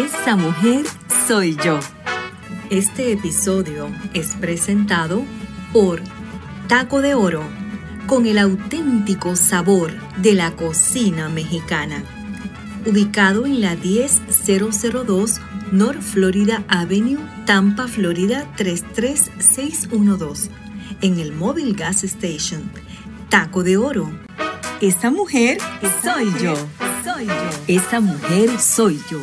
Esa mujer soy yo. Este episodio es presentado por Taco de Oro, con el auténtico sabor de la cocina mexicana. Ubicado en la 10002 North Florida Avenue, Tampa, Florida 33612, en el Mobile Gas Station. Taco de Oro. Esa mujer soy yo. Soy yo. Esa mujer soy yo.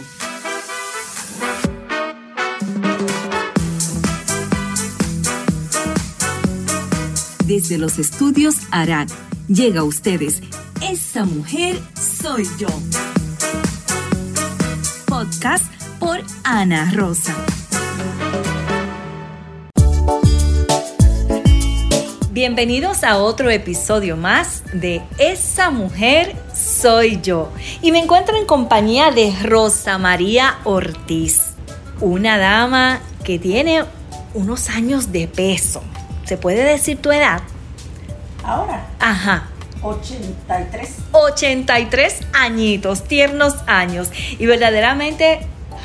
Desde los estudios Arad llega a ustedes Esa mujer soy yo. Podcast por Ana Rosa. Bienvenidos a otro episodio más de Esa mujer soy yo. Y me encuentro en compañía de Rosa María Ortiz, una dama que tiene unos años de peso ¿Se puede decir tu edad? Ahora. Ajá. 83. 83 añitos, tiernos años. Y verdaderamente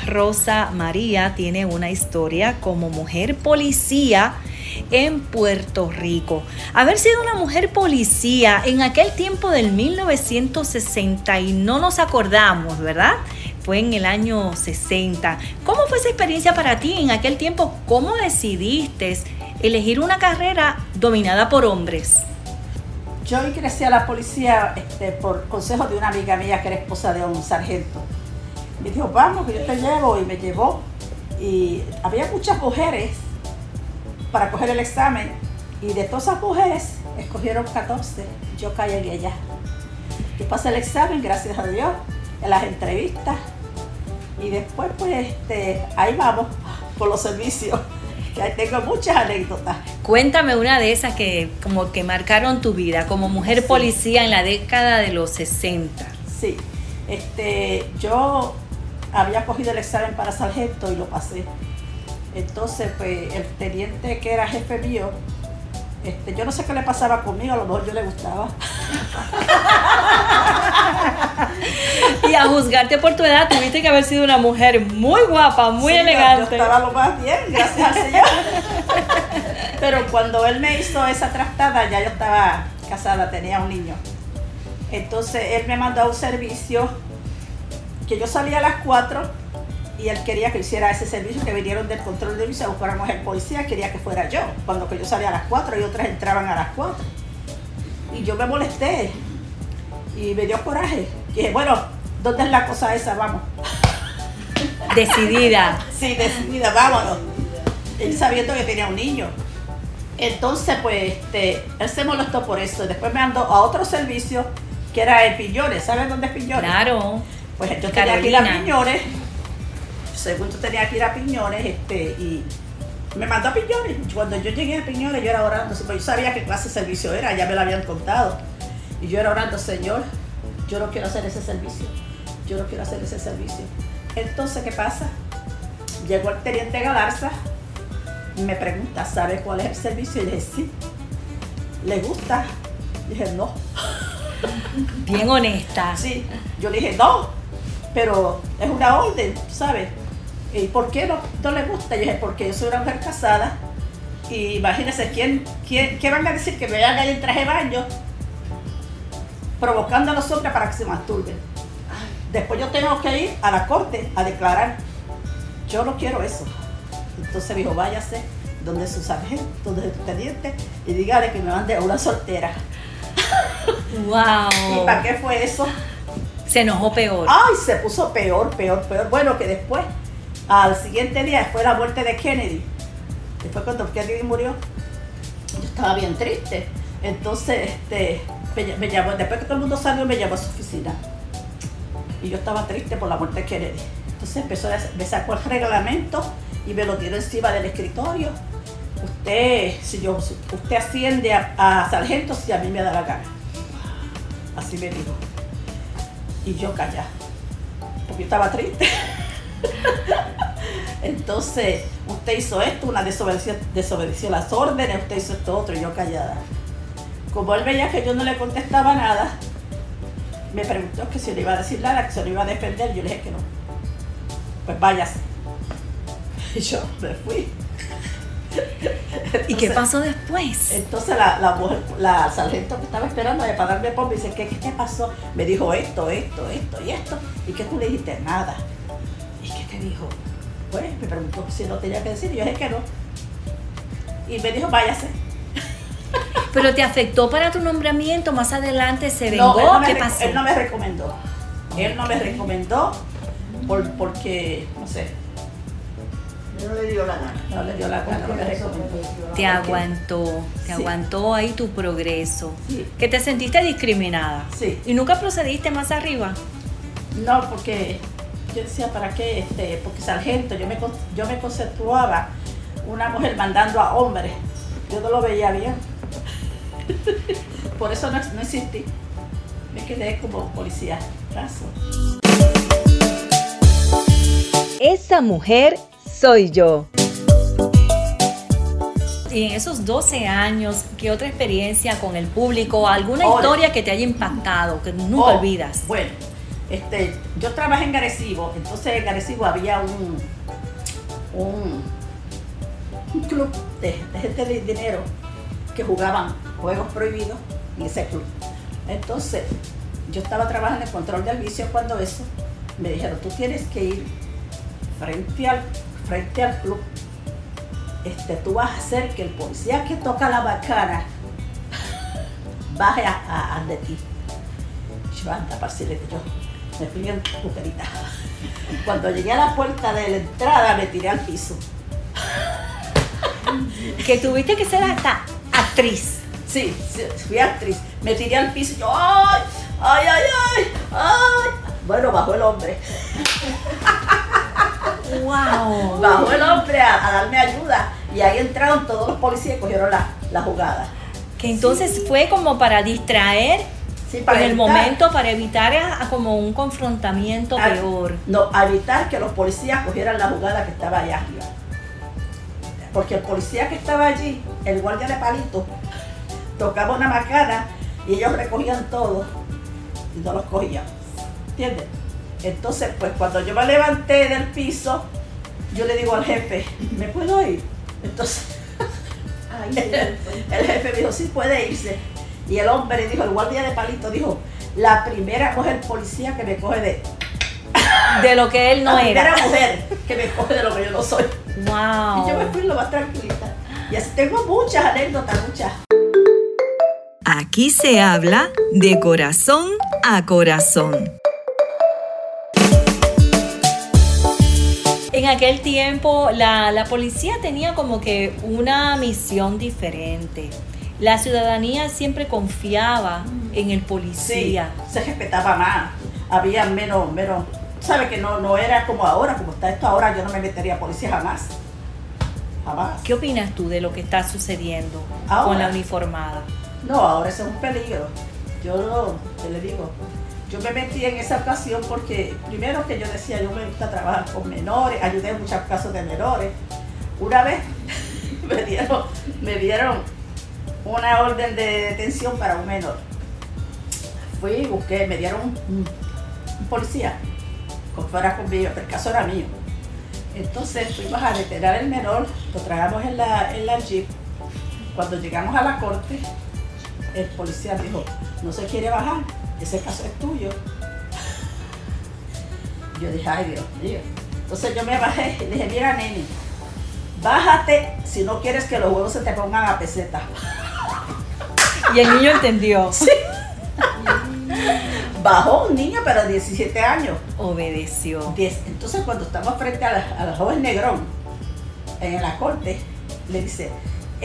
Rosa María tiene una historia como mujer policía en Puerto Rico. Haber sido una mujer policía en aquel tiempo del 1960 y no nos acordamos, ¿verdad? Fue en el año 60. ¿Cómo fue esa experiencia para ti en aquel tiempo? ¿Cómo decidiste elegir una carrera dominada por hombres? Yo ingresé a la policía este, por consejo de una amiga mía que era esposa de un sargento. Me dijo, vamos, que yo te llevo, y me llevó. Y había muchas mujeres para coger el examen, y de todas esas mujeres escogieron 14. Yo caí en ella. Yo pasé el examen, gracias a Dios, en las entrevistas, y después, pues, este, ahí vamos, por los servicios tengo muchas anécdotas. Cuéntame una de esas que como que marcaron tu vida como mujer policía en la década de los 60. Sí, este, yo había cogido el examen para sargento y lo pasé. Entonces, pues, el teniente que era jefe mío, este, yo no sé qué le pasaba conmigo, a lo mejor yo le gustaba. y a juzgarte por tu edad, tuviste que haber sido una mujer muy guapa, muy elegante. Yo estaba lo más bien, gracias al Señor. Pero cuando él me hizo esa trastada, ya yo estaba casada, tenía un niño. Entonces él me mandó a un servicio que yo salía a las 4 y él quería que hiciera ese servicio, que vinieron del control de visa, buscáramos el policía, quería que fuera yo, cuando que yo salía a las 4 y otras entraban a las 4. Y yo me molesté y me dio coraje. Y dije, bueno, ¿dónde es la cosa esa? Vamos. Decidida. sí, decidida, vámonos. Él sabiendo que tenía un niño. Entonces, pues, este, él se molestó por eso. Después me andó a otro servicio que era el Piñones. ¿Sabes dónde es Piñones? Claro. Pues yo tenía aquí las Piñones. Según yo tenía que ir a Piñones, este, y me mandó a Piñones. Cuando yo llegué a Piñones, yo era orando. Yo sabía qué clase de servicio era, ya me lo habían contado. Y yo era orando, Señor, yo no quiero hacer ese servicio. Yo no quiero hacer ese servicio. Entonces, ¿qué pasa? Llegó el teniente Galarza me pregunta, ¿sabe cuál es el servicio? Y le dije, sí. ¿Le gusta? Y dije, no. Bien honesta. Sí. Yo le dije, no, pero es una orden, ¿sabes? ¿Y por qué no, no le gusta? Y dije, porque yo soy una mujer casada. Y imagínense, ¿quién, quién, ¿qué van a decir? Que me vean ahí en traje de baño provocando a los hombres para que se masturben. Después yo tengo que ir a la corte a declarar, yo no quiero eso. Entonces dijo, váyase donde su sargento, donde su teniente, y dígale que me mande a una soltera. ¡Wow! ¿Y para qué fue eso? Se enojó peor. Ay, se puso peor, peor, peor. Bueno, que después, al siguiente día, fue la muerte de Kennedy. Después cuando Kennedy murió, yo estaba bien triste. Entonces, este, me, llamó, después que todo el mundo salió, me llamó a su oficina. Y yo estaba triste por la muerte de Kennedy. Entonces empezó me sacó el reglamento y me lo tiró encima del escritorio. Usted, si yo, usted asciende a, sargento si a mí me da la gana. Así me dijo. Y yo callé, porque yo estaba triste. Entonces, usted hizo esto, una desobedeció, desobedeció las órdenes, usted hizo esto otro, y yo callada. Como él veía que yo no le contestaba nada, me preguntó que si le iba a decir nada, que se lo iba a defender. Yo le dije que no. pues váyase. Y yo me fui. ¿Y qué pasó después? Entonces la, la mujer, la sargento que estaba esperando para darme pompa, dice, ¿qué, ¿qué te pasó? Me dijo esto, esto, esto y esto. ¿Y qué tú le dijiste? Nada. ¿Y qué te dijo? Pues me preguntó si no tenía que decir, y yo dije que no. Y me dijo, váyase. Pero te afectó para tu nombramiento, más adelante se No, vengó, él no ¿qué pasó? Él no me recomendó. Él no me recomendó por, porque, no sé, No le dio la gana. no le dio la gana, no me recomendó. Te aguantó, te Sí. aguantó ahí tu progreso. Sí. Que te sentiste discriminada. Sí. ¿Y nunca procediste más arriba? No, porque yo decía, ¿para qué? Este, porque sargento, yo me, con- yo me conceptuaba una mujer mandando a hombres. Yo no lo veía bien. Por eso no, no existí. Me quedé como policía. Caso. Esa mujer soy yo. Y en esos 12 años, ¿qué otra experiencia con el público? ¿Alguna Hola. historia que te haya impactado, que nunca Oh, olvidas? Bueno, este, yo trabajé en Garecibo, entonces en Garecibo había un, un, un club de, de gente de dinero que jugaban juegos prohibidos en ese club. Entonces, yo estaba trabajando en control del vicio cuando eso, me dijeron, tú tienes que ir frente al, frente al club, este, tú vas a hacer que el policía que toca la bacana baje a, de ti. Yo anda, parcile, que yo me fui en puterita. Cuando llegué a la puerta de la entrada me tiré al piso. Que tuviste que ser hasta actriz. Sí, sí, fui actriz. Me tiré al piso y yo, ¡ay! ¡Ay, ay, ay! ¡Ay! Bueno, bajó el hombre. ¡Wow! Bajó el hombre a, a darme ayuda. Y ahí entraron todos los policías y cogieron la, la jugada. Que entonces fue como para distraer Sí, en el evitar- momento, para evitar a- a como un confrontamiento a- peor. No, evitar que los policías cogieran la jugada que estaba allá arriba. Porque el policía que estaba allí, el guardia de palito, tocaba una macana y ellos recogían todo y no los cogían. ¿Entiendes? Entonces, pues cuando yo me levanté del piso, yo le digo al jefe, ¿me puedo ir? Entonces, Ay, el jefe dijo, sí puede irse. Y el hombre dijo, el guardia de palito dijo, la primera mujer policía que me coge de, De lo que él no la era. primera mujer que me coge de lo que yo no soy. Y yo me ¡Wow! fui lo más tranquilita. Y así tengo muchas anécdotas, muchas. Aquí se habla de corazón a corazón. En aquel tiempo la, la policía tenía como que una misión diferente. La ciudadanía siempre confiaba en el Sí, policía. se respetaba más. Había menos, menos. ¿Sabe que no, no era como ahora, como está esto ahora? Yo no me metería a policía jamás. Jamás. ¿Qué opinas tú de lo que está sucediendo Ahora. con la uniformada? No, ahora eso es un peligro. Yo te le digo, yo me metí en esa ocasión porque primero que yo decía, yo me gusta trabajar con menores, ayudé en muchos casos de menores. Una vez me dieron, me dieron una orden de detención para un menor. Fui busqué, me dieron un, policía, con fuera conmigo, el caso era mío. Entonces fuimos a detener al menor, lo tragamos en la, en la jeep. Cuando llegamos a la corte, el policía dijo, no se quiere bajar, ese caso es tuyo. Yo dije, ay Dios mío. Entonces yo me bajé y le dije, mira nene, bájate si no quieres que los huevos se te pongan a peseta. Y el niño entendió. Bajó un niño, pero de 17 años. Obedeció. Entonces cuando estamos frente a la, a la joven negrón en la corte, le dice,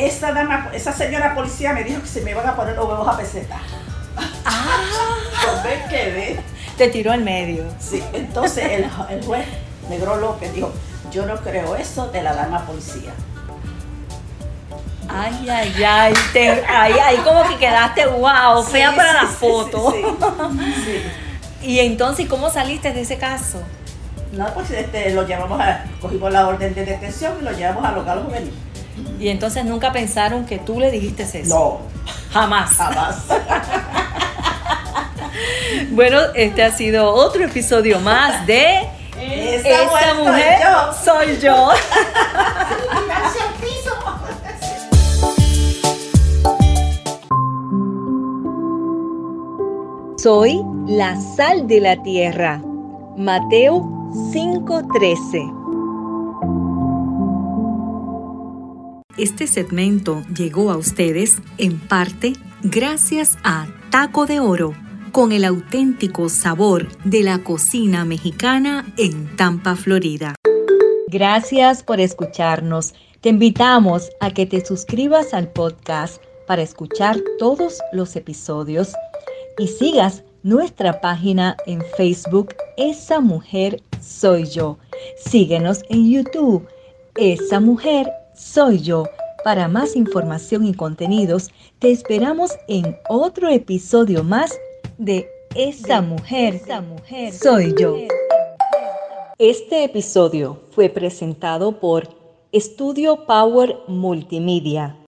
esa dama, esa señora policía me dijo que se me iban a poner los huevos a peseta. Ah, Yo me quedé. te tiró al medio. Sí, entonces el, el juez Negro López dijo, yo no creo eso de la dama policía. Ay, ay, ay, te- ay, ay, como que quedaste wow, fea Sí, para sí, la foto. sí. Y entonces, ¿cómo saliste de ese caso? No, pues este, lo llevamos a, cogimos la orden de detención y lo llevamos al local juvenil. Y entonces nunca pensaron que tú le dijiste eso. No, Jamás. jamás. Bueno, este ha sido otro episodio más de Esa, Esa mujer yo. soy yo. Al piso. Soy la sal de la tierra. Mateo 5:13. Este segmento llegó a ustedes en parte gracias a Taco de Oro, con el auténtico sabor de la cocina mexicana en Tampa, Florida. Gracias por escucharnos. Te invitamos a que te suscribas al podcast para escuchar todos los episodios y sigas nuestra página en Facebook Esa Mujer Soy Yo. Síguenos en YouTube Esa Mujer Soy Yo. Para más información y contenidos, te esperamos en otro episodio más de Esa Mujer, Esa Mujer Soy Yo. Este episodio fue presentado por Estudio Power Multimedia.